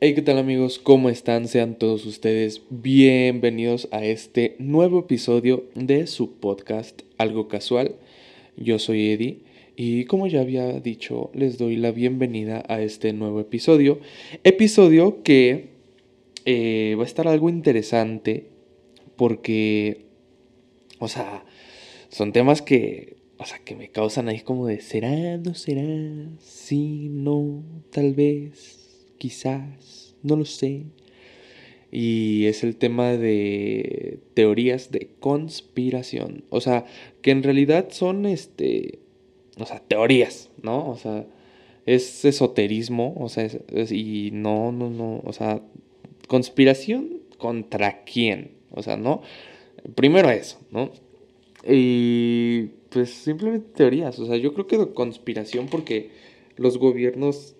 Hey, ¿qué tal amigos? ¿Cómo están? Sean todos ustedes bienvenidos a este nuevo episodio de su podcast Algo Casual. Yo soy Eddie y como ya había dicho, les doy la bienvenida a este nuevo episodio. Episodio que eh, va a estar algo interesante porque, o sea, son temas que, o sea, que me causan ahí como de, ¿será? ¿No será? Sí, no, tal vez quizás, no lo sé. Y es el tema de teorías de conspiración. O sea, que en realidad son este. O sea, teorías, ¿no? O sea, es esoterismo. O sea, y no, no, no. O sea, conspiración contra quién. O sea, ¿no? Primero eso, ¿no? Y pues simplemente teorías. O sea, yo creo que conspiración porque los gobiernos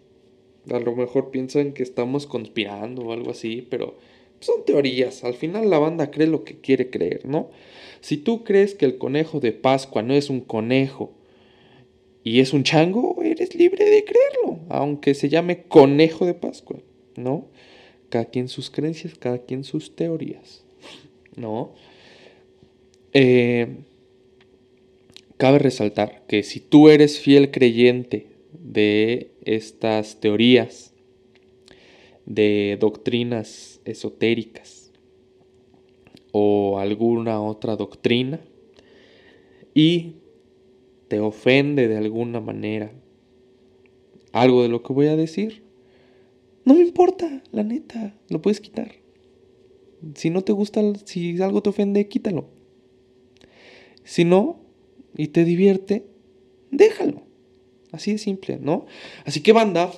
a lo mejor piensan que estamos conspirando o algo así, pero son teorías. Al final la banda cree lo que quiere creer, ¿no? Si tú crees que el conejo de Pascua no es un conejo y es un chango, eres libre de creerlo, aunque se llame conejo de Pascua, ¿no? Cada quien sus creencias, cada quien sus teorías, ¿no? Eh, cabe resaltar que si tú eres fiel creyente de estas teorías, de doctrinas esotéricas o alguna otra doctrina y te ofende de alguna manera algo de lo que voy a decir, no me importa, la neta, lo puedes quitar. Si no te gusta, si algo te ofende, quítalo. Si no, y te divierte, déjalo. Así de simple, ¿no? Así que banda,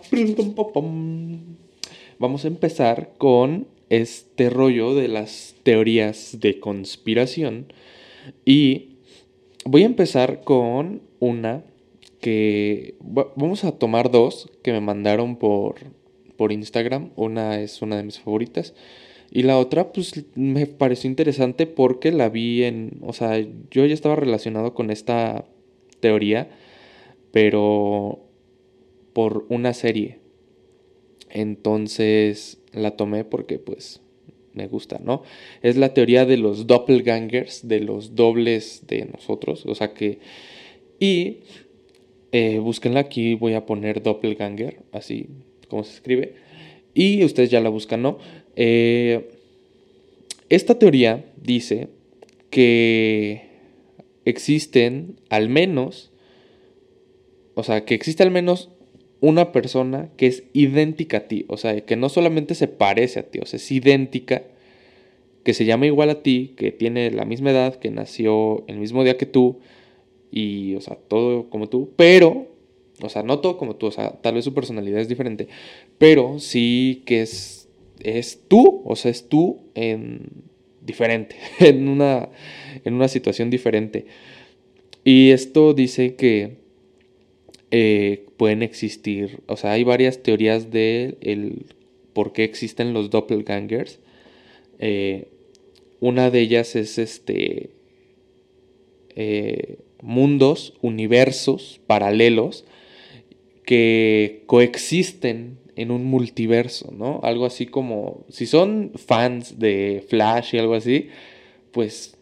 vamos a empezar con este rollo de las teorías de conspiración. Y voy a empezar con una que vamos a tomar dos que me mandaron por, por Instagram. Una es una de mis favoritas. Y la otra, pues me pareció interesante porque la vi en. O sea, yo ya estaba relacionado con esta teoría pero por una serie. Entonces la tomé porque pues me gusta, ¿no? Es la teoría de los doppelgangers, de los dobles de nosotros, o sea que... Y eh, búsquenla aquí, voy a poner doppelganger, así como se escribe. Y ustedes ya la buscan, ¿no? Eh, esta teoría dice que existen al menos o sea, que existe al menos una persona que es idéntica a ti. O sea, que no solamente se parece a ti, o sea, es idéntica, que se llama igual a ti, que tiene la misma edad, que nació el mismo día que tú, y, o sea, todo como tú, pero, o sea, no todo como tú, o sea, tal vez su personalidad es diferente, pero sí que es, es tú, o sea, es tú en diferente, en una, en una situación diferente. Y esto dice que eh, pueden existir, o sea, hay varias teorías de el por qué existen los doppelgangers. Eh, una de ellas es este eh, mundos, universos paralelos que coexisten en un multiverso, ¿no? Algo así como, si son fans de Flash y algo así, pues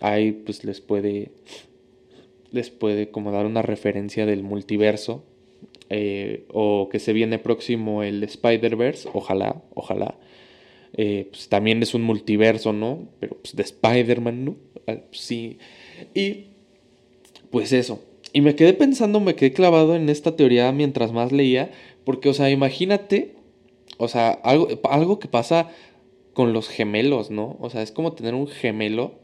ahí pues les puede les puede como dar una referencia del multiverso eh, o que se viene próximo el Spider-Verse, ojalá, ojalá. Eh, pues también es un multiverso, ¿no? Pero pues de Spider-Man, ¿no? Ah, pues sí. Y pues eso. Y me quedé pensando, me quedé clavado en esta teoría mientras más leía, porque, o sea, imagínate, o sea, algo, algo que pasa con los gemelos, ¿no? O sea, es como tener un gemelo,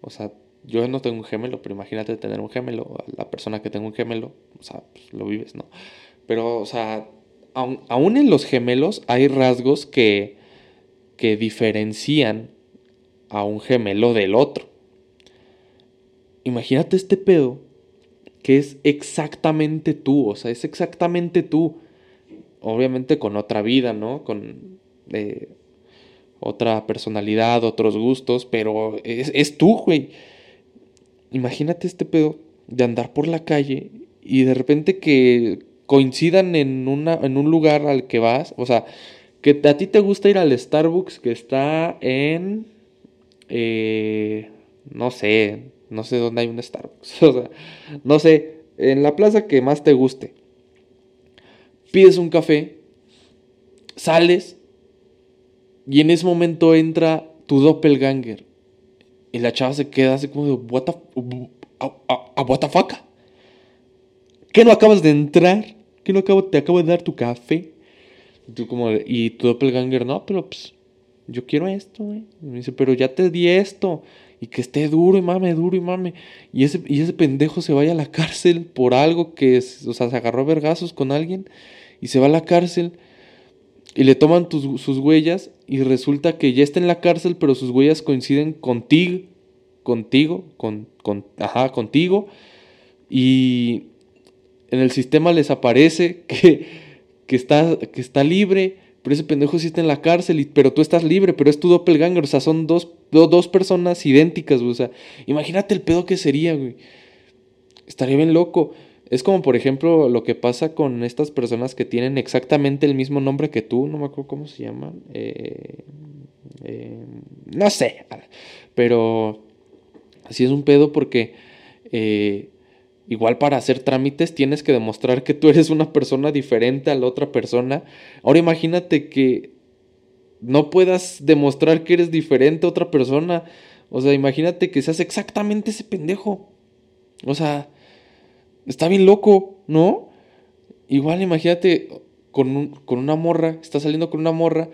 o sea, yo no tengo un gemelo, pero imagínate tener un gemelo, la persona que tenga un gemelo, o sea, pues, lo vives, ¿no? Pero, o sea, aún, en los gemelos hay rasgos que, que diferencian a un gemelo del otro. Imagínate este pedo que es exactamente tú, o sea, es exactamente tú. Obviamente con otra vida, ¿no? Con eh, otra personalidad, otros gustos, pero es, es tú, güey imagínate este pedo de andar por la calle y de repente que coincidan en, una, en un lugar al que vas, o sea, Que a ti te gusta ir al Starbucks que está en... Eh, no sé, no sé dónde hay un Starbucks. O sea, no sé, en la plaza que más te guste. Pides un café, sales y en ese momento entra tu doppelganger. Y la chava se queda así como de, what the, what the fuck? ¿Qué no acabas de entrar? ¿Qué no acabo, te acabo de dar tu café? Y tú como, y tu doppelganger, no, pero pues, yo quiero esto, güey. Y me dice, pero ya te di esto. Y que esté duro y mame, duro y mame. Y ese, pendejo se vaya a la cárcel por algo que, o sea, se agarró a vergazos con alguien. Y se va a la cárcel. Y le toman sus huellas. Y resulta que ya está en la cárcel, pero sus huellas coinciden contigo. Contigo. Con, con, ajá, contigo. Y en el sistema les aparece que que está, que está libre, pero ese pendejo sí está en la cárcel, pero tú estás libre, pero es tu doppelganger, o sea, son dos, dos personas idénticas, o sea, imagínate el pedo que sería, güey. Estaría bien loco. Es como, por ejemplo, lo que pasa con estas personas que tienen exactamente el mismo nombre que tú, no me acuerdo cómo se llaman. Eh, eh, no sé, pero así es un pedo porque eh, Igual para hacer trámites tienes que demostrar que tú eres una persona diferente a la otra persona. Ahora imagínate que no puedas demostrar que eres diferente a otra persona. O sea, imagínate que seas exactamente ese pendejo. O sea, está bien loco, ¿no? Igual imagínate con, con una morra, estás saliendo con una morra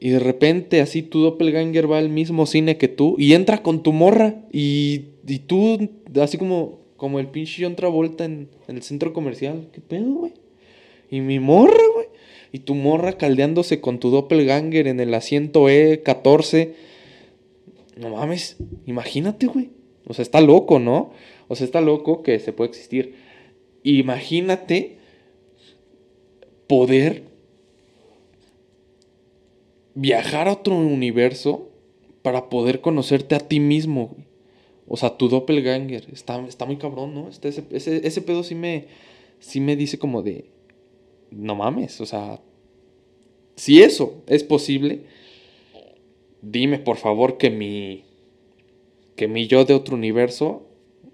y de repente así tu doppelganger va al mismo cine que tú y entra con tu morra y, y tú así como como el pinche John Travolta en, en el centro comercial. ¿Qué pedo, güey? Y mi morra, güey. Y tu morra caldeándose con tu doppelganger en el asiento E14. No mames, imagínate, güey. O sea, está loco, ¿no? O sea, está loco que se puede existir. Imagínate poder viajar a otro universo para poder conocerte a ti mismo. O sea, tu doppelganger. Está, está muy cabrón, ¿no? Este, ese, ese, pedo sí me, sí me dice como de... No mames, o sea... Si eso es posible, dime por favor que mi... Que mi yo de otro universo,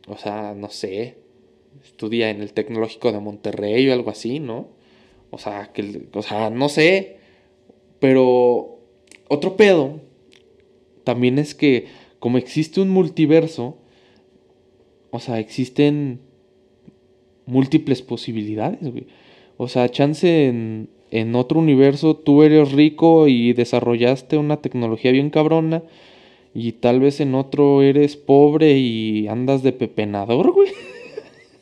o sea, no sé, estudia en el Tecnológico de Monterrey o algo así, ¿no? O sea, que, o sea, no sé. Pero otro pedo también es que como existe un multiverso, o sea, existen múltiples posibilidades, güey. O sea, chance en, en otro universo tú eres rico y desarrollaste una tecnología bien cabrona. Y tal vez en otro eres pobre y andas de pepenador, güey.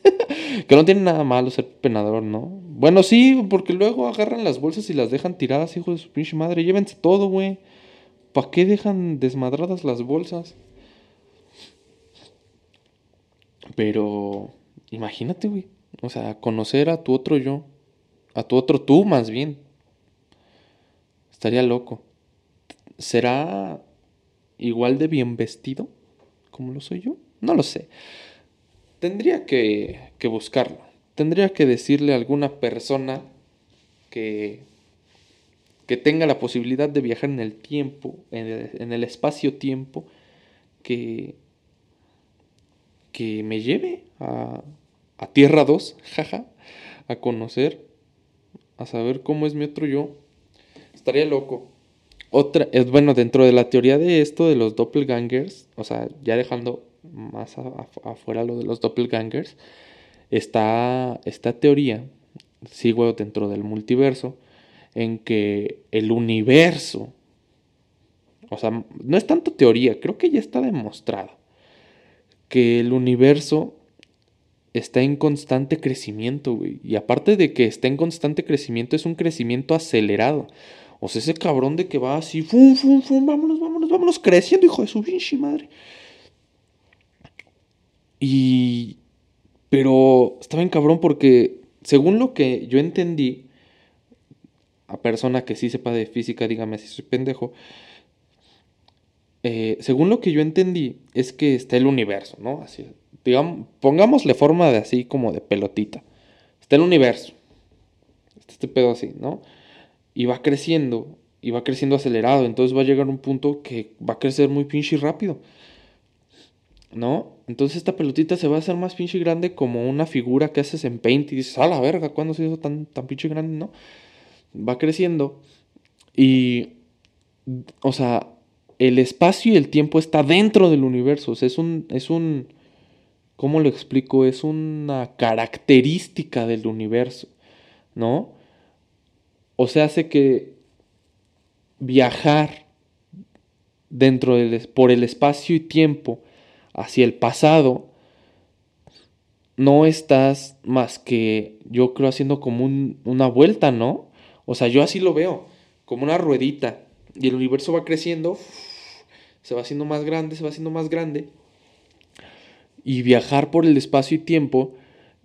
que no tiene nada malo ser pepenador, ¿no? Bueno, sí, porque luego agarran las bolsas y las dejan tiradas, hijo de su pinche madre. Llévense todo, güey. ¿Para qué dejan desmadradas las bolsas? Pero imagínate, güey. O sea, conocer a tu otro yo. A tu otro tú, más bien. Estaría loco. ¿Será igual de bien vestido como lo soy yo? No lo sé. Tendría que, que buscarlo. Tendría que decirle a alguna persona que que tenga la posibilidad de viajar en el tiempo, en el, espacio-tiempo, que, que me lleve a, a Tierra 2, jaja, a conocer, a saber cómo es mi otro yo. Estaría loco. Otra, es bueno, dentro de la teoría de esto de los doppelgangers, o sea, ya dejando más afuera lo de los doppelgangers, está esta teoría, sigo dentro del multiverso, en que el universo, o sea, no es tanto teoría, creo que ya está demostrado, que el universo está en constante crecimiento, güey. Y aparte de que está en constante crecimiento, es un crecimiento acelerado. O sea, ese cabrón de que va así, fum, fum, fum, vámonos, vámonos, vámonos, creciendo, hijo de su pinche madre. Y... Pero está bien cabrón porque, según lo que yo entendí, a persona que sí sepa de física, dígame si soy pendejo. Eh, según lo que yo entendí, es que está el universo, ¿no? Así, digamos, pongámosle forma de así como de pelotita. Está el universo. Está este pedo así, ¿no? Y va creciendo y va creciendo acelerado. Entonces va a llegar un punto que va a crecer muy pinche rápido. ¿No? Entonces esta pelotita se va a hacer más pinche grande como una figura que haces en Paint y dices, a la verga, ¿cuándo se hizo tan, tan pinche grande? ¿No? Va creciendo y, o sea, el espacio y el tiempo está dentro del universo. O sea, es un, es un, ¿cómo lo explico? Es una característica del universo, ¿no? O sea, hace que viajar dentro del, por el espacio y tiempo hacia el pasado, no estás más que, yo creo, haciendo como una vuelta, ¿no? O sea, yo así lo veo, como una ruedita, y el universo va creciendo, se va haciendo más grande, se va haciendo más grande, y viajar por el espacio y tiempo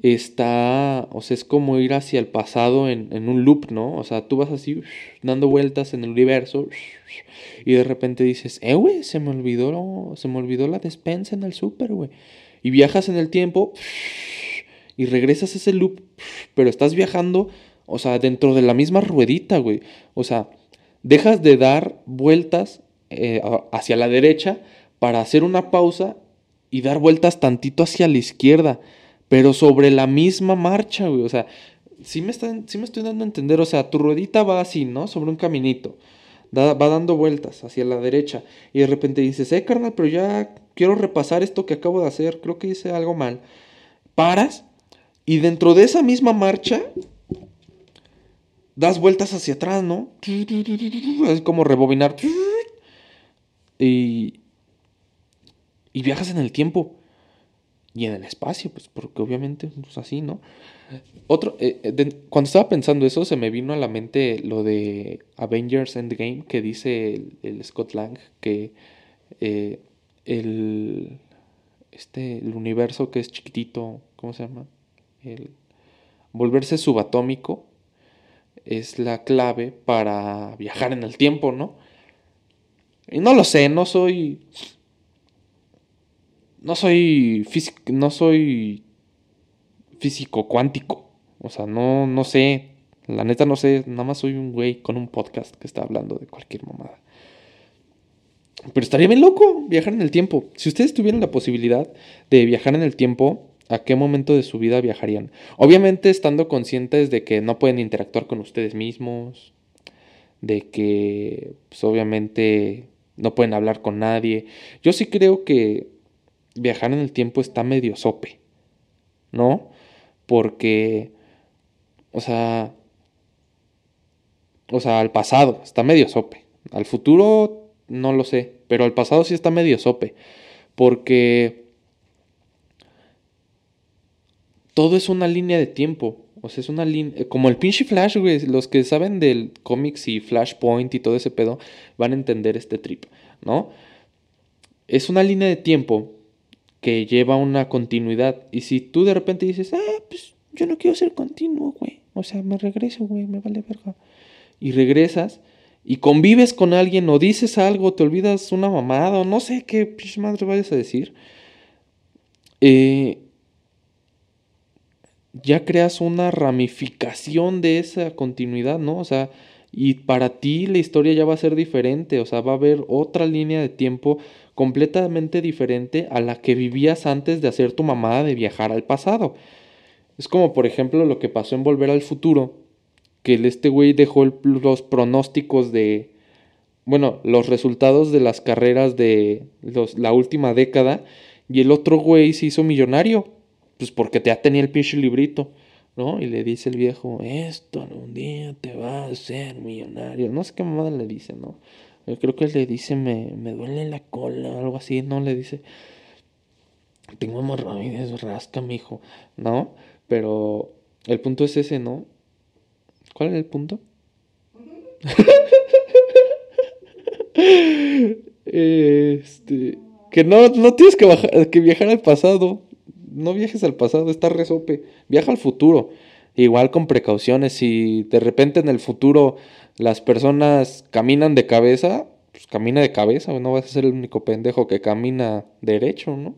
está, o sea, es como ir hacia el pasado en, en, un loop, ¿no? O sea, tú vas así dando vueltas en el universo y de repente dices, eh, güey, se me olvidó, se me olvidó la despensa en el súper, güey. Y viajas en el tiempo y regresas a ese loop, pero estás viajando, o sea, dentro de la misma ruedita, güey. O sea, dejas de dar vueltas eh, hacia la derecha para hacer una pausa y dar vueltas tantito hacia la izquierda pero sobre la misma marcha, güey. O sea, sí me, están, sí me estoy dando a entender. O sea, tu ruedita va así, ¿no? Sobre un caminito. va dando vueltas hacia la derecha. Y de repente dices, eh, carnal, pero ya quiero repasar esto que acabo de hacer. Creo que hice algo mal. Paras. Y dentro de esa misma marcha, das vueltas hacia atrás, ¿no? Es como rebobinar. Y, y viajas en el tiempo y en el espacio, pues porque obviamente pues así, ¿no? Otro, eh, eh, cuando estaba pensando eso, se me vino a la mente lo de Avengers Endgame que dice el, Scott Lang que eh, el, este, el universo que es chiquitito, ¿cómo se llama? El volverse subatómico es la clave para viajar en el tiempo, ¿no? Y no lo sé, no soy no soy físico, no soy físico cuántico. O sea, no, no sé. La neta no sé. Nada más soy un güey con un podcast que está hablando de cualquier mamada. Pero estaría bien loco viajar en el tiempo. Si ustedes tuvieran la posibilidad de viajar en el tiempo, ¿a qué momento de su vida viajarían? Obviamente estando conscientes de que no pueden interactuar con ustedes mismos, de que pues, obviamente no pueden hablar con nadie. Yo sí creo que viajar en el tiempo está medio sope, ¿no? Porque, o sea, o sea, al pasado está medio sope. Al futuro no lo sé, pero al pasado sí está medio sope. Porque todo es una línea de tiempo. O sea, es una línea. Como el pinche Flash, güey. Los que saben del cómics y Flashpoint y todo ese pedo van a entender este trip, ¿no? Es una línea de tiempo que lleva una continuidad. Y si tú de repente dices, ah, pues yo no quiero ser continuo, güey. O sea, me regreso, güey, me vale verga. Y regresas y convives con alguien o dices algo, te olvidas una mamada o no sé qué madre vayas a decir. Eh, ya creas una ramificación de esa continuidad, ¿no? O sea, y para ti la historia ya va a ser diferente, o sea, va a haber otra línea de tiempo completamente diferente a la que vivías antes de hacer tu mamada de viajar al pasado. Es como, por ejemplo, lo que pasó en Volver al Futuro, que este güey dejó los pronósticos de, bueno, los resultados de las carreras de la última década, y el otro güey se hizo millonario, pues porque ya tenía el pinche librito, ¿no? Y le dice el viejo, esto un día te va a hacer millonario, no sé qué mamada le dice, ¿no? Creo que le dice, me, me duele la cola, o algo así, ¿no? Le dice, tengo hemorroides, rasca, mijo, ¿no? Pero el punto es ese, ¿no? ¿Cuál es el punto? este, que no, no tienes que, que viajar al pasado. No viajes al pasado, está resope. Viaja al futuro. Igual con precauciones. Si de repente en el futuro las personas caminan de cabeza, pues camina de cabeza, no vas a ser el único pendejo que camina derecho, ¿no?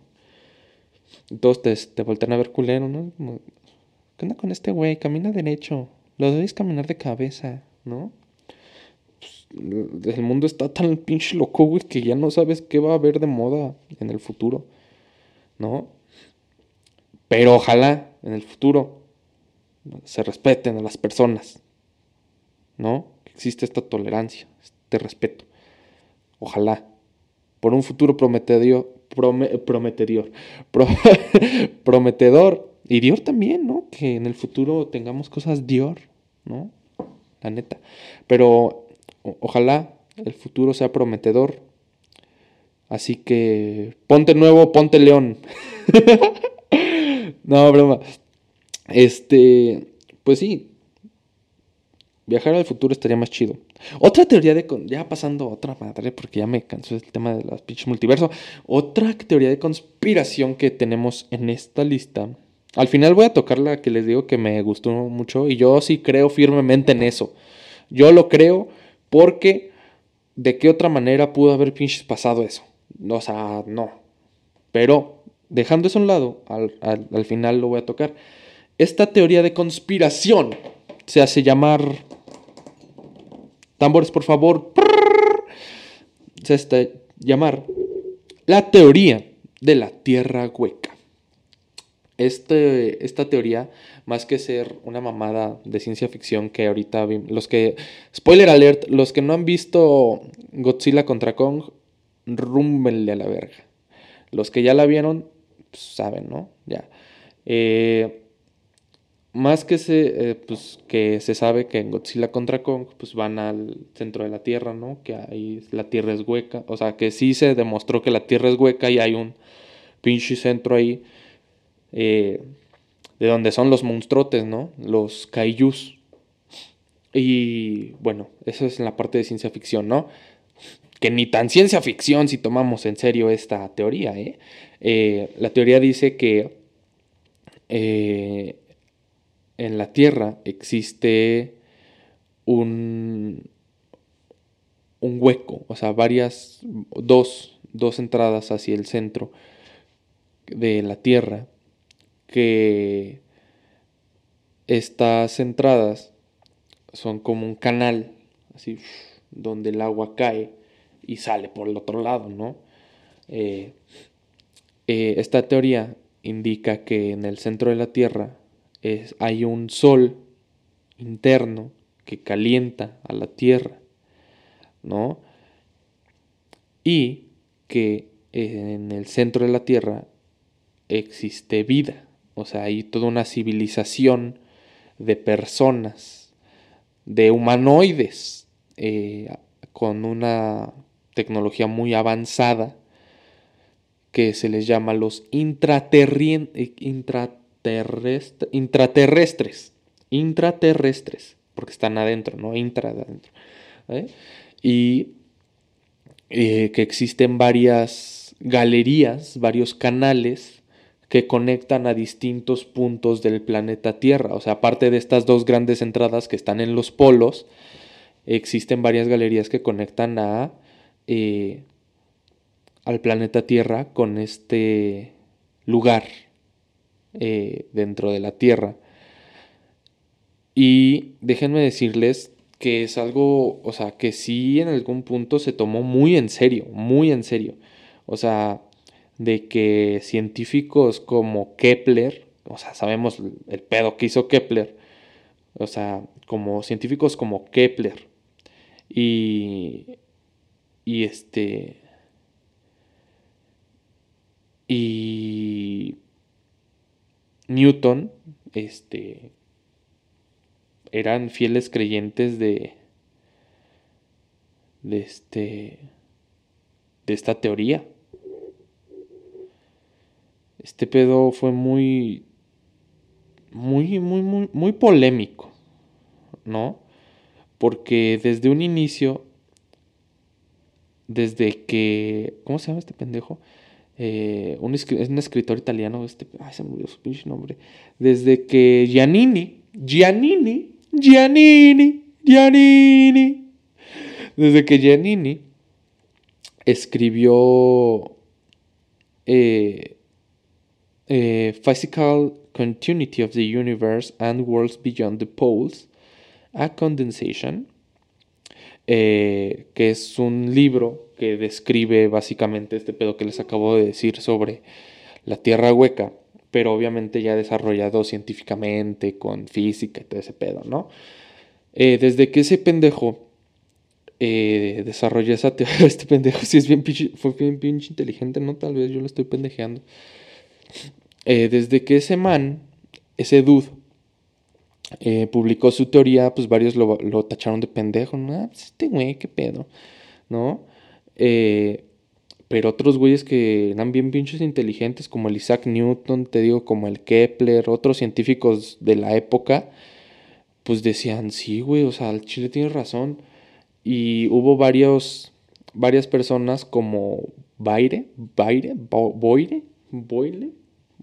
Entonces te, te voltean a ver culero, ¿no? ¿Qué onda con este güey? Camina derecho. Lo debes caminar de cabeza, ¿no? pues, el mundo está tan pinche loco, güey, que ya no sabes qué va a haber de moda en el futuro, ¿no? Pero ojalá en el futuro se respeten a las personas, ¿no? Existe esta tolerancia, este respeto. Ojalá. Por un futuro prometedor, prometedor, prometedor. Y Dior también, ¿no? Que en el futuro tengamos cosas Dior, ¿no? La neta. Pero ojalá el futuro sea prometedor. Así que ponte nuevo, ponte león. no, broma. Este, pues sí. Viajar al futuro estaría más chido. Otra teoría de... Ya pasando otra madre, porque ya me cansó el tema de las pinches multiverso. Otra teoría de conspiración que tenemos en esta lista. Al final voy a tocar la que les digo que me gustó mucho. Y yo sí creo firmemente en eso. Yo lo creo porque... ¿De qué otra manera pudo haber pinches pasado eso? O sea, no. Pero, dejando eso a un lado, al, al final lo voy a tocar. Esta teoría de conspiración se hace llamar Tambores, por favor. Se está llamar la teoría de la tierra hueca. Este, esta teoría, más que ser una mamada de ciencia ficción que ahorita los que, spoiler alert, los que no han visto Godzilla contra Kong, rúmbenle a la verga. Los que ya la vieron, pues, saben, ¿no? Ya. Eh, más que se, eh, pues, que se sabe que en Godzilla contra Kong pues van al centro de la Tierra, ¿no? Que ahí la Tierra es hueca. O sea, que sí se demostró que la Tierra es hueca y hay un pinche centro ahí eh, de donde son los monstruotes, ¿no? Los kaijus. Y bueno, eso es en la parte de ciencia ficción, ¿no? Que ni tan ciencia ficción si tomamos en serio esta teoría, ¿eh? eh la teoría dice que en la Tierra existe un, un hueco, o sea, varias, dos, dos entradas hacia el centro de la Tierra, que estas entradas son como un canal, así, donde el agua cae y sale por el otro lado, ¿no? Eh, eh, esta teoría indica que en el centro de la Tierra hay un sol interno que calienta a la tierra, ¿no? Y que en el centro de la tierra existe vida, o sea, hay toda una civilización de personas, de humanoides, eh, con una tecnología muy avanzada que se les llama los intraterrien, intraterrestres, intraterrestres, porque están adentro, ¿no? Intra adentro. ¿eh? Y eh, que existen varias galerías, varios canales que conectan a distintos puntos del planeta Tierra. O sea, aparte de estas dos grandes entradas que están en los polos, existen varias galerías que conectan a, eh, al planeta Tierra con este lugar eh, dentro de la Tierra. Y déjenme decirles que es algo, o sea, que sí en algún punto se tomó muy en serio, muy en serio. O sea, de que científicos como Kepler, o sea, sabemos el pedo que hizo Kepler, o sea, como científicos como Kepler y, y este, y Newton, este, eran fieles creyentes de, de este, de esta teoría. Este pedo fue muy, muy, muy, muy, muy polémico, ¿no? Porque desde un inicio, desde que, ¿cómo se llama este pendejo? Eh, un, es un escritor italiano, este, ay, se murió su pinche nombre, desde que Giannini, Giannini, Giannini, Giannini, desde que Giannini escribió eh, eh, Physical Continuity of the Universe and Worlds Beyond the Poles, a Condensation, eh, que es un libro que describe básicamente este pedo que les acabo de decir sobre la Tierra hueca, pero obviamente ya desarrollado científicamente, con física y todo ese pedo, ¿no? Eh, desde que ese pendejo eh, desarrolló esa teoría, este pendejo sí es bien pinche, fue bien pinche inteligente, ¿no? Tal vez yo lo estoy pendejeando. Eh, desde que ese man, ese dude, publicó su teoría, pues varios lo, tacharon de pendejo, ¿no? Ah, pues este güey, qué pedo, ¿no? Eh, pero otros güeyes que eran bien pinches inteligentes, como el Isaac Newton, te digo, como el Kepler, otros científicos de la época, pues decían, sí, güey, o sea, el Chile tiene razón. Y hubo varios, varias personas como Baire, Baire, Boire, Boile,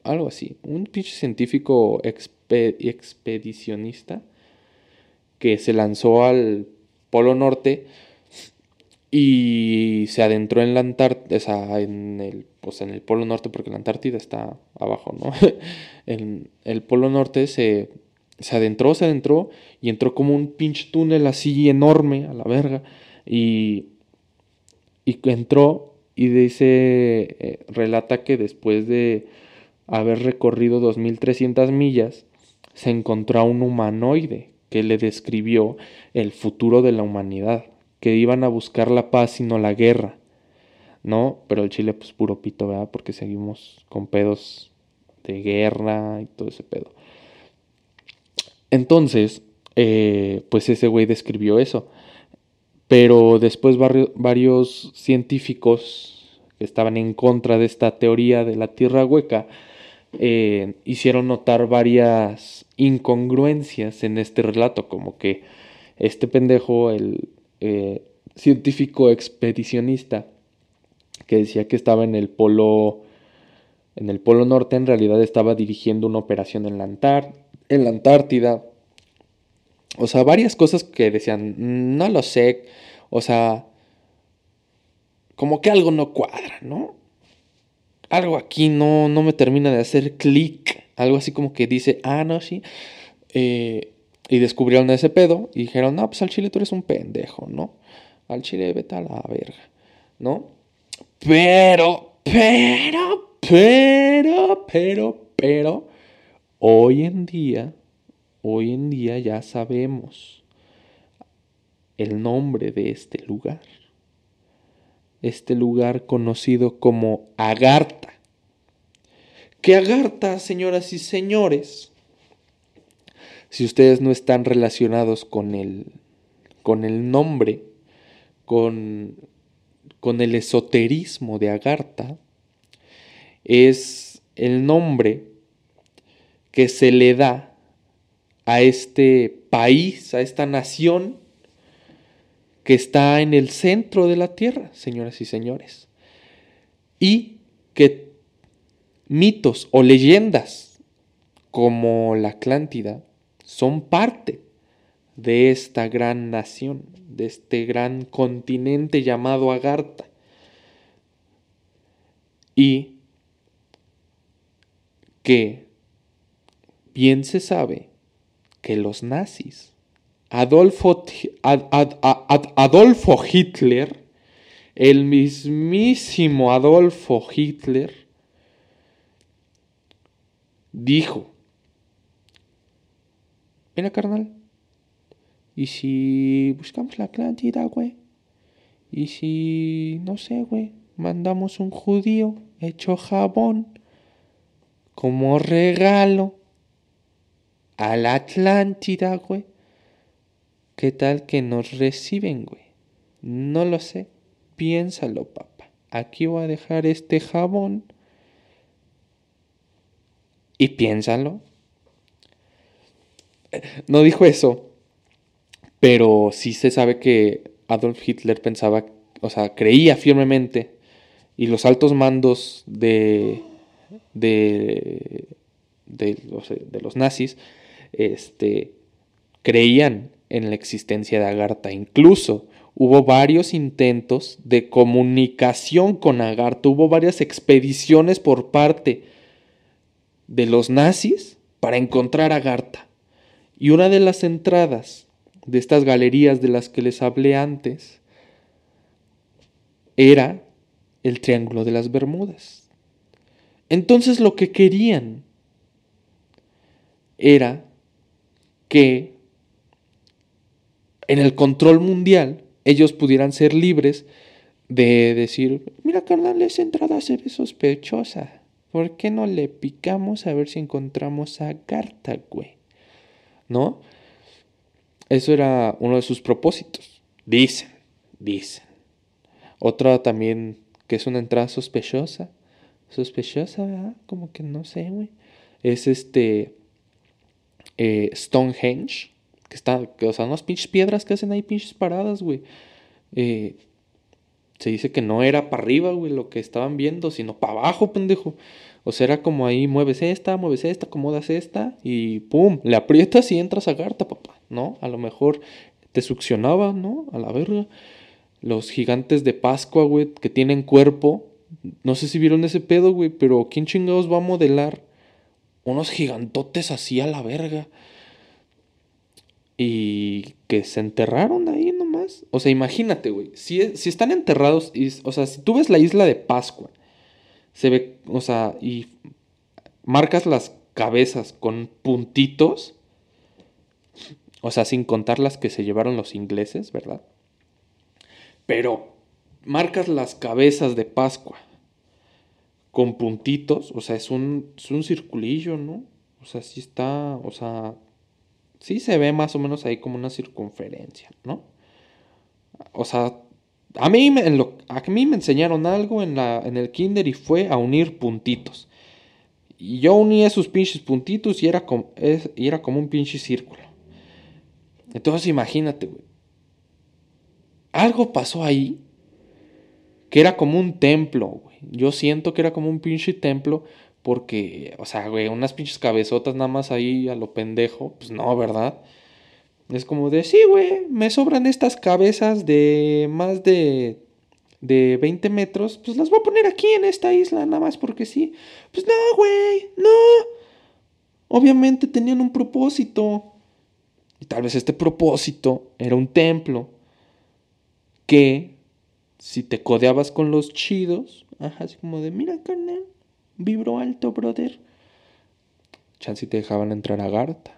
algo así, un pinche científico expedicionista que se lanzó al Polo Norte y se adentró en la Antártida, en el, pues en el Polo Norte, porque la Antártida está abajo, ¿no? en el Polo Norte se, se adentró, se adentró y entró como un pinche túnel así enorme a la verga y, y entró y dice, eh, relata que después de haber recorrido 2.300 millas, se encontró a un humanoide que le describió el futuro de la humanidad, que iban a buscar la paz y no la guerra. ¿No? Pero el Chile, pues puro pito, ¿verdad? Porque seguimos con pedos de guerra y todo ese pedo. Entonces, eh, pues ese güey describió eso. Pero después varios científicos que estaban en contra de esta teoría de la Tierra hueca eh, hicieron notar varias incongruencias en este relato, como que este pendejo, el eh, científico expedicionista, que decía que estaba en el polo en el polo norte, en realidad estaba dirigiendo una operación en la, Antártida. O sea, varias cosas que decían, no lo sé, o sea, como que algo no cuadra, ¿no? algo aquí no, no me termina de hacer clic. Algo así como que dice, ah, no, sí. Eh, y descubrieron ese pedo y dijeron, no, pues al chile tú eres un pendejo, ¿no? Al chile vete a la verga, ¿no? Pero, pero, pero, pero, pero, hoy en día, hoy en día ya sabemos el nombre de este lugar este lugar conocido como Agartha. Que Agartha, señoras y señores, si ustedes no están relacionados con el, con el nombre, con, con el esoterismo de Agartha, es el nombre que se le da a este país, a esta nación que está en el centro de la tierra, señoras y señores. Y que mitos o leyendas como la Atlántida son parte de esta gran nación, de este gran continente llamado Agartha. Y que bien se sabe que los nazis Adolfo, Hitler, el mismísimo Adolfo Hitler, dijo, mira carnal, ¿y si buscamos la Atlántida, güey? ¿Y si, no sé, güey, mandamos un judío hecho jabón como regalo a la Atlántida, güey? ¿Qué tal que nos reciben, güey? No lo sé. Piénsalo, papá. Aquí voy a dejar este jabón. Y piénsalo. No dijo eso. Pero sí se sabe que Adolf Hitler pensaba, o sea, creía firmemente. Y los altos mandos de. de. de los, de los nazis. Este. creían en la existencia de Agartha. Incluso hubo varios intentos de comunicación con Agartha, hubo varias expediciones por parte de los nazis para encontrar Agartha. Y una de las entradas de estas galerías de las que les hablé antes era el Triángulo de las Bermudas. Entonces lo que querían era que en el control mundial ellos pudieran ser libres de decir, mira carnal, esa entrada se ve sospechosa. ¿Por qué no le picamos a ver si encontramos a Garta, güey? ¿No? Eso era uno de sus propósitos. Dicen, dicen. Otra también que es una entrada sospechosa. Sospechosa, ¿verdad? Como que no sé, güey. Es este eh, Stonehenge. Que está, que, o sea, unas pinches piedras que hacen ahí pinches paradas, güey. Eh, se dice que no era para arriba, güey, lo que estaban viendo, sino para abajo, pendejo. O sea, era como ahí, mueves esta, mueves esta, acomodas esta y pum, le aprietas y entras a Garta, papá, ¿no? A lo mejor te succionaba, ¿no? A la verga. Los gigantes de Pascua, güey, que tienen cuerpo. No sé si vieron ese pedo, güey, pero ¿quién chingados va a modelar unos gigantotes así a la verga? Y que se enterraron ahí nomás. O sea, imagínate, güey. Si, si están enterrados, o sea, si tú ves la isla de Pascua, se ve, o sea, y marcas las cabezas con puntitos, o sea, sin contar las que se llevaron los ingleses, ¿verdad? Pero marcas las cabezas de Pascua con puntitos, o sea, es un, es un circulillo, ¿no? O sea, sí está, o sea, sí se ve más o menos ahí como una circunferencia, ¿no? O sea, a mí, me, a mí me enseñaron algo en, la, en el kinder y fue a unir puntitos. Y yo uní esos pinches puntitos y era como, y era como un pinche círculo. Entonces imagínate, güey. Algo pasó ahí que era como un templo. Yo siento que era como un pinche templo porque, o sea, güey, unas pinches cabezotas nada más ahí a lo pendejo, pues no, ¿verdad? Es como de, sí, güey, me sobran estas cabezas de más de, de 20 metros, pues las voy a poner aquí en esta isla, nada más porque sí. Pues no, güey, no. Obviamente tenían un propósito. Y tal vez este propósito era un templo que si te codeabas con los chidos, ajá, así como de, mira, carnal, vibro alto, brother. Chance te dejaban entrar a Garta.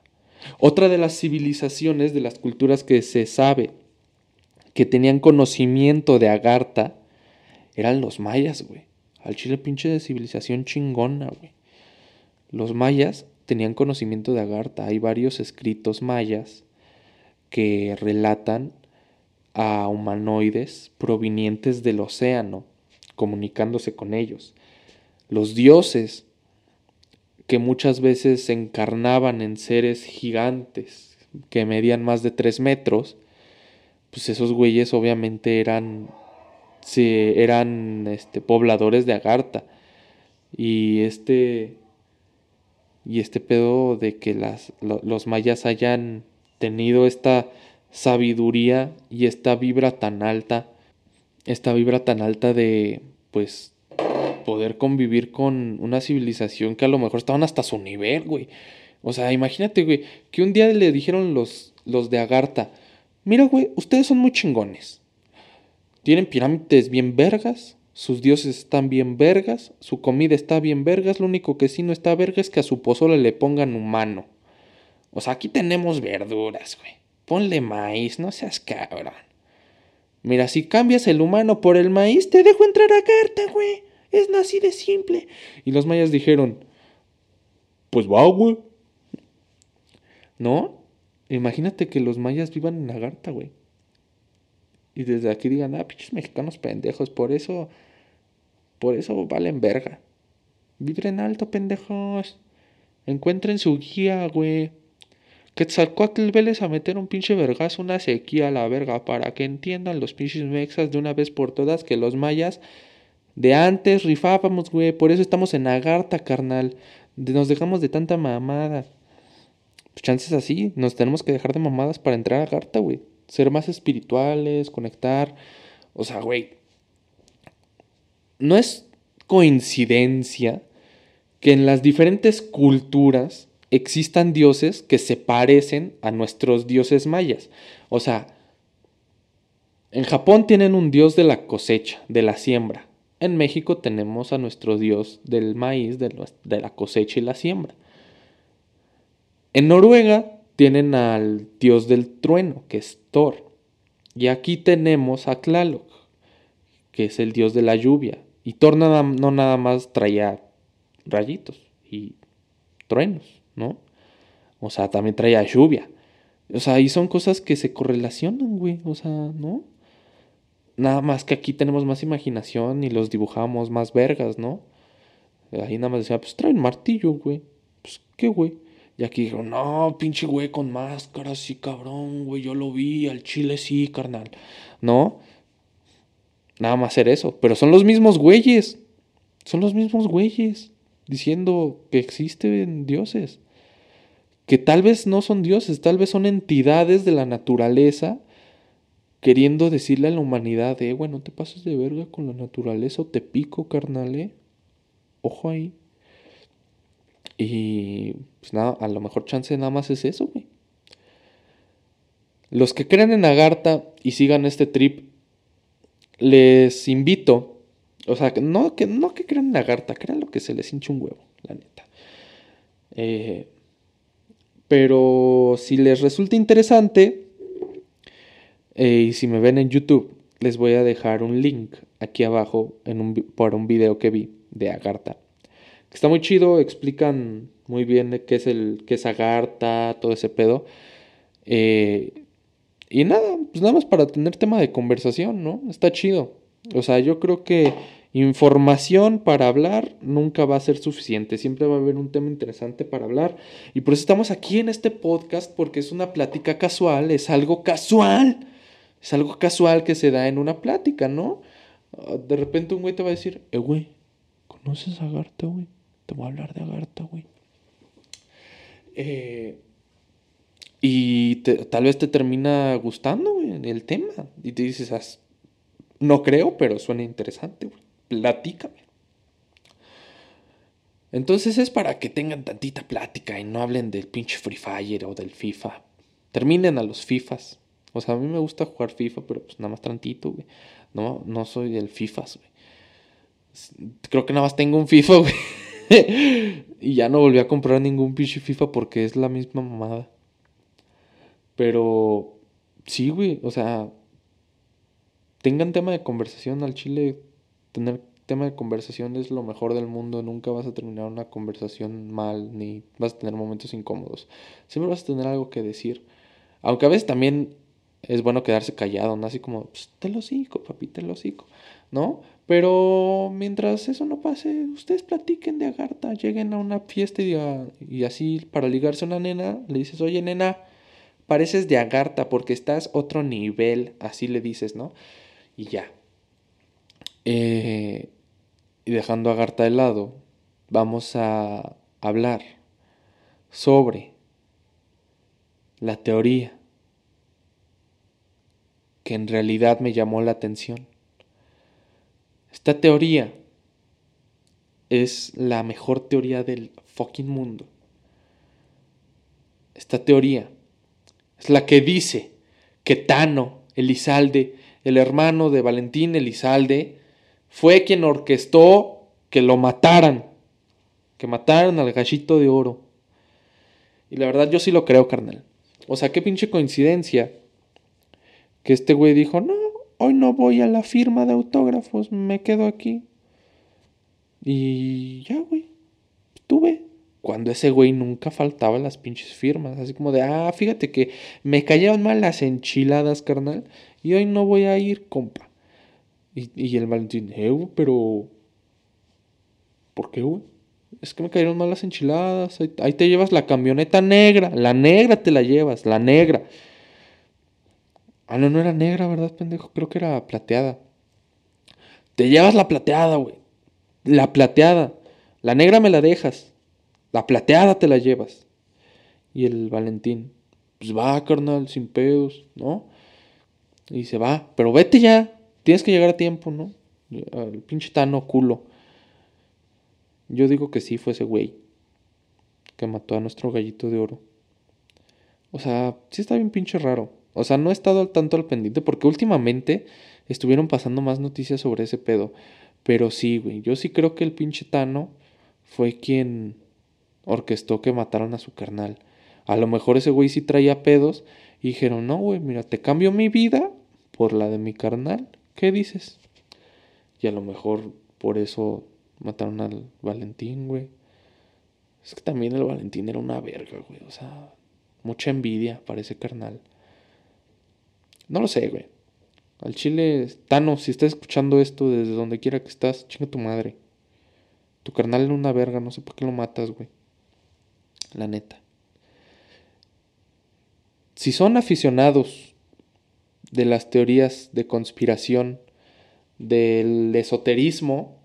Otra de las civilizaciones, de las culturas que se sabe que tenían conocimiento de Agartha, eran los mayas, güey. Al chile pinche de civilización chingona, güey. Los mayas tenían conocimiento de Agartha. Hay varios escritos mayas que relatan a humanoides provenientes del océano, comunicándose con ellos. Los dioses que muchas veces se encarnaban en seres gigantes que medían más de 3 metros, pues esos güeyes obviamente eran, sí, eran este, pobladores de Agartha. Y este, y este pedo de que las, los mayas hayan tenido esta sabiduría y esta vibra tan alta, esta vibra tan alta de, pues, poder convivir con una civilización que a lo mejor estaban hasta su nivel, güey. O sea, imagínate, güey, que un día le dijeron los, los de Agartha, mira, güey, ustedes son muy chingones. Tienen pirámides bien vergas, sus dioses están bien vergas, su comida está bien vergas, lo único que sí no está verga es que a su pozole le pongan humano. O sea, aquí tenemos verduras, güey. Ponle maíz, no seas cabrón. Mira, si cambias el humano por el maíz, te dejo entrar a Agartha, güey. Es así de simple. Y los mayas dijeron, pues va, güey. ¿No? Imagínate que los mayas vivan en Agartha, güey. Y desde aquí digan, ah, pinches mexicanos pendejos, por eso, por eso valen verga. Vibren alto, pendejos. Encuentren su guía, güey. Quetzalcoatl veles a meter un pinche vergazo, una sequía a la verga, para que entiendan los pinches mexas de una vez por todas que los mayas de antes rifábamos, güey. Por eso estamos en Agartha, carnal. Nos dejamos de tanta mamada. Pues chances así. Nos tenemos que dejar de mamadas para entrar a Agartha, güey. Ser más espirituales, conectar. O sea, güey. No es coincidencia que en las diferentes culturas existan dioses que se parecen a nuestros dioses mayas. O sea, en Japón tienen un dios de la cosecha, de la siembra. En México tenemos a nuestro dios del maíz, de, la cosecha y la siembra. En Noruega tienen al dios del trueno, que es Thor. Y aquí tenemos a Tlaloc, que es el dios de la lluvia. Y Thor no nada más traía rayitos y truenos, ¿no? O sea, también traía lluvia. O sea, ahí son cosas que se correlacionan, güey. O sea, ¿no? Nada más que aquí tenemos más imaginación y los dibujamos más vergas, ¿no? Ahí nada más decía, pues trae un martillo, güey. Pues, ¿qué, güey? Y aquí dijo, no, pinche güey con máscara, sí, cabrón, güey, yo lo vi, al chile sí, carnal. ¿No? Nada más hacer eso. Pero son los mismos güeyes. Son los mismos güeyes diciendo que existen dioses. Que tal vez no son dioses, tal vez son entidades de la naturaleza queriendo decirle a la humanidad, eh, güey, no te pases de verga con la naturaleza o te pico, carnal, eh. Ojo ahí. Y pues nada, a lo mejor chance nada más es eso, güey. Los que creen en Agartha y sigan este trip, les invito, o sea, no que, no que crean en Agartha, crean lo que se les hinche un huevo, la neta. Eh, pero si les resulta interesante, eh, y si me ven en YouTube, les voy a dejar un link aquí abajo en un, por un video que vi de Agartha. Está muy chido, explican muy bien qué es el qué es Agartha, todo ese pedo. Eh, y nada, pues nada más para tener tema de conversación, ¿no? Está chido. O sea, yo creo que información para hablar nunca va a ser suficiente. Siempre va a haber un tema interesante para hablar. Y por eso estamos aquí en este podcast, porque es una plática casual, es algo casual. Es algo casual que se da en una plática, ¿no? Ah, de repente un güey te va a decir, eh, güey, ¿conoces a Agartha, güey? Te voy a hablar de Agartha, güey. Eh, y tal vez te termina gustando, güey, el tema. Y te dices, no creo, pero suena interesante, güey. Platícame. Entonces es para que tengan tantita plática y no hablen del pinche Free Fire o del FIFA. Terminen a los FIFAs. O sea, a mí me gusta jugar FIFA, pero pues nada más tantito, güey. No, no soy del FIFAs, güey. Creo que nada más tengo un FIFA, güey. y ya no volví a comprar ningún pinche FIFA porque es la misma mamada. Pero sí, güey, o sea, tengan tema de conversación al chile. Tener tema de conversación es lo mejor del mundo. Nunca vas a terminar una conversación mal, ni vas a tener momentos incómodos. Siempre vas a tener algo que decir. Aunque a veces también es bueno quedarse callado, ¿no? Así como, pues, te lo hocico, papi, te lo hocico, ¿no? Pero mientras eso no pase, ustedes platiquen de Agartha, lleguen a una fiesta y, y así para ligarse a una nena, le dices, oye, nena, pareces de Agartha porque estás otro nivel, así le dices, ¿no? Y ya. Eh, y dejando a Agartha de lado, vamos a hablar sobre la teoría que en realidad me llamó la atención. Esta teoría es la mejor teoría del fucking mundo. Esta teoría es la que dice que Tano Elizalde, el hermano de Valentín Elizalde, fue quien orquestó que lo mataran, que mataran al gallito de oro. Y la verdad yo sí lo creo, carnal. O sea, qué pinche coincidencia que este güey dijo, no, hoy no voy a la firma de autógrafos, me quedo aquí. Y ya, güey, estuve. Cuando ese güey nunca faltaba las pinches firmas, así como de, ah, fíjate que me cayeron mal las enchiladas, carnal, y hoy no voy a ir, compa. Y, y el Valentín, eh, pero... ¿Por qué, güey? Es que me cayeron mal las enchiladas, ahí te llevas la camioneta negra, la negra te la llevas, la negra. Ah, no, no era negra, ¿verdad, pendejo? Creo que era plateada. Te llevas la plateada, güey. La plateada. La negra me la dejas. La plateada te la llevas. Y el Valentín, pues va, carnal, sin pedos, ¿no? Y se va, pero vete ya. Tienes que llegar a tiempo, ¿no? El pinche tano culo. Yo digo que sí fue ese güey. que mató a nuestro gallito de oro. O sea, sí está bien pinche raro. O sea, no he estado al tanto al pendiente porque últimamente estuvieron pasando más noticias sobre ese pedo. Pero sí, güey, yo sí creo que el pinche Tano fue quien orquestó que mataron a su carnal. A lo mejor ese güey sí traía pedos y dijeron, no, güey, mira, te cambio mi vida por la de mi carnal. ¿Qué dices? Y a lo mejor por eso mataron al Valentín, güey. Es que también el Valentín era una verga, güey. O sea, mucha envidia para ese carnal. No lo sé, güey. Al chile, Tano, si estás escuchando esto desde donde quiera que estás, chinga tu madre. Tu carnal era una verga, no sé por qué lo matas, güey. La neta. Si son aficionados de las teorías de conspiración, del esoterismo,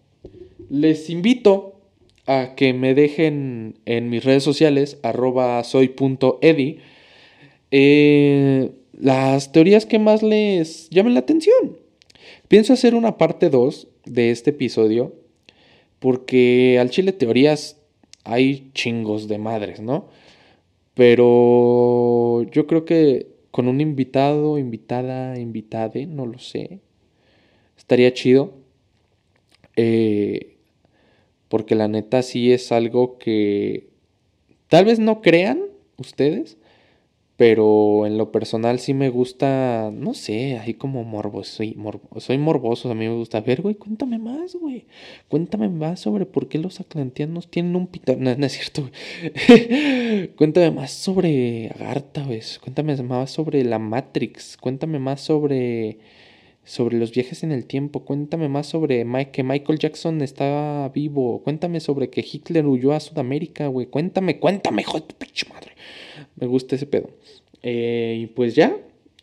les invito a que me dejen en mis redes sociales, arroba soy.edi, eh, las teorías que más les llamen la atención. Pienso hacer una parte 2 de este episodio, porque al chile teorías hay chingos de madres, ¿no? Pero yo creo que con un invitado, invitada, invitade, no lo sé, estaría chido. Eh, porque la neta sí es algo que tal vez no crean ustedes, pero en lo personal sí me gusta, no sé, ahí como morboso, soy, soy morboso, a mí me gusta. A ver, güey, cuéntame más, güey. Cuéntame más sobre por qué los atlanteanos tienen un pita... No, es cierto, cuéntame más sobre Agartha, güey. Cuéntame más sobre la Matrix. Cuéntame más sobre sobre los viajes en el tiempo, cuéntame más sobre que Michael Jackson está vivo, cuéntame sobre que Hitler huyó a Sudamérica, güey, cuéntame, cuéntame, hijo pinche madre. Me gusta ese pedo. Eh, y pues ya,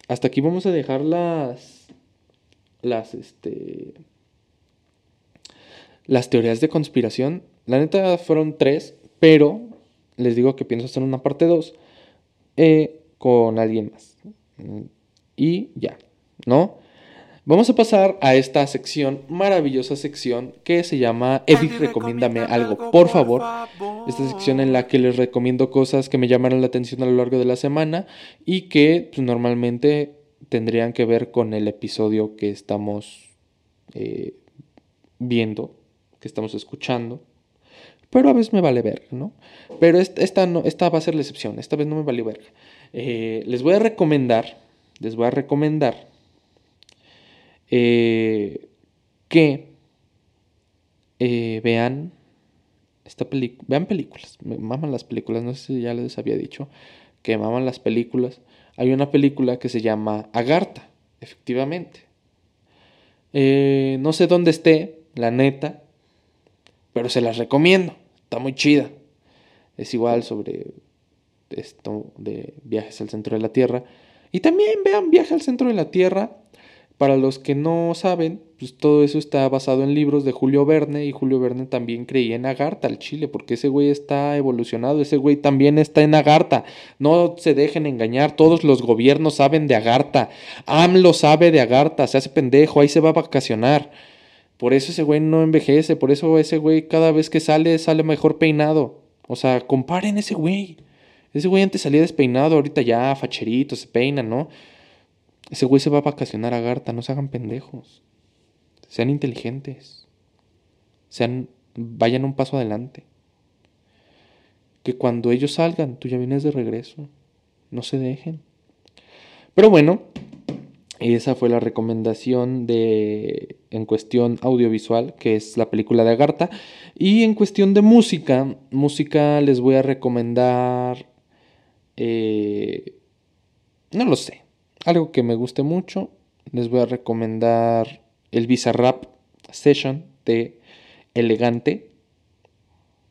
hasta aquí vamos a dejar las, las, este, las teorías de conspiración. La neta fueron tres, pero les digo que pienso hacer una parte dos eh, con alguien más. Y ya, ¿no? Vamos a pasar a esta sección, maravillosa sección que se llama Edith, recomiéndame algo, por favor. Esta sección en la que les recomiendo cosas que me llamaron la atención a lo largo de la semana y que pues, normalmente tendrían que ver con el episodio que estamos eh, viendo, que estamos escuchando. Pero a veces me vale ver, ¿no? Pero esta, no, esta va a ser la excepción, esta vez no me vale ver. Eh, les voy a recomendar, les voy a recomendar eh, que eh, vean esta vean películas, me maman las películas, no sé si ya les había dicho que maman las películas. Hay una película que se llama Agartha, efectivamente. Eh, no sé dónde esté, la neta, pero se las recomiendo, está muy chida. Es igual sobre esto de viajes al centro de la Tierra. Y también vean Viaje al centro de la Tierra para los que no saben, pues todo eso está basado en libros de Julio Verne y Julio Verne también creía en Agartha, al Chile, porque ese güey está evolucionado, ese güey también está en Agartha. No se dejen engañar, todos los gobiernos saben de Agartha. AMLO sabe de Agartha, se hace pendejo, ahí se va a vacacionar. Por eso ese güey no envejece, por eso ese güey cada vez que sale sale mejor peinado. O sea, comparen ese güey. Ese güey antes salía despeinado, ahorita ya facherito, se peina, ¿no? Ese güey se va a vacacionar a Garta, no se hagan pendejos. Sean inteligentes. Sean, vayan un paso adelante. Que cuando ellos salgan, tú ya vienes de regreso. No se dejen. Pero bueno, esa fue la recomendación de en cuestión audiovisual, que es la película de Agartha. Y en cuestión de música, música les voy a recomendar. Eh, no lo sé algo que me guste mucho, les voy a recomendar el Bizarrap Session de Elegante.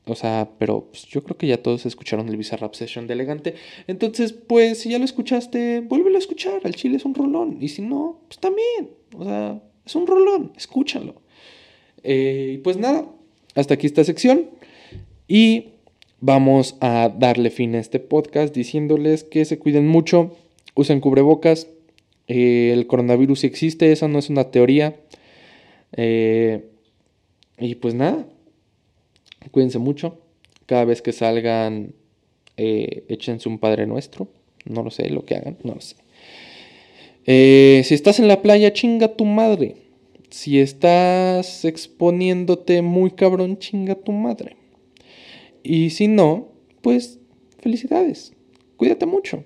O sea, pero pues, yo creo que ya todos escucharon el Bizarrap Session de Elegante. Entonces, pues, si ya lo escuchaste, vuélvelo a escuchar. Al chile es un rolón. Y si no, pues también. O sea, es un rolón. Escúchalo. Eh, y pues nada, hasta aquí esta sección. Y vamos a darle fin a este podcast diciéndoles que se cuiden mucho usen cubrebocas. Eh, el coronavirus existe, eso no es una teoría. Eh, y pues nada, cuídense mucho. Cada vez que salgan eh, échense un Padre Nuestro, no lo sé, lo que hagan, no lo sé. Eh, si estás en la playa, chinga tu madre. Si estás exponiéndote muy cabrón, chinga tu madre. Y si no, pues felicidades. Cuídate mucho.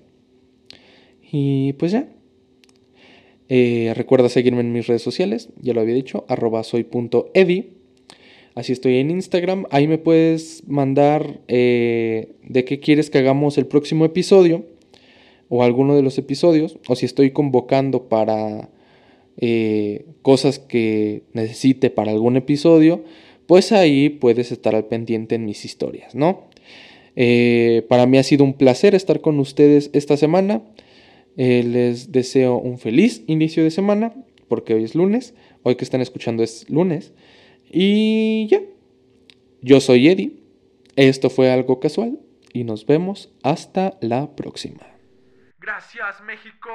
Y pues ya. Eh, recuerda seguirme en mis redes sociales, ya lo había dicho, arroba. Así estoy en Instagram. Ahí me puedes mandar eh, de qué quieres que hagamos el próximo episodio o alguno de los episodios. O si estoy convocando para eh, cosas que necesite para algún episodio. Pues ahí puedes estar al pendiente en mis historias, ¿no? para mí ha sido un placer estar con ustedes esta semana. Eh, les deseo un feliz inicio de semana, porque hoy es lunes. Hoy que están escuchando es lunes. Y ya. Yo soy Eddie. Esto fue algo casual. Y nos vemos hasta la próxima. Gracias, México.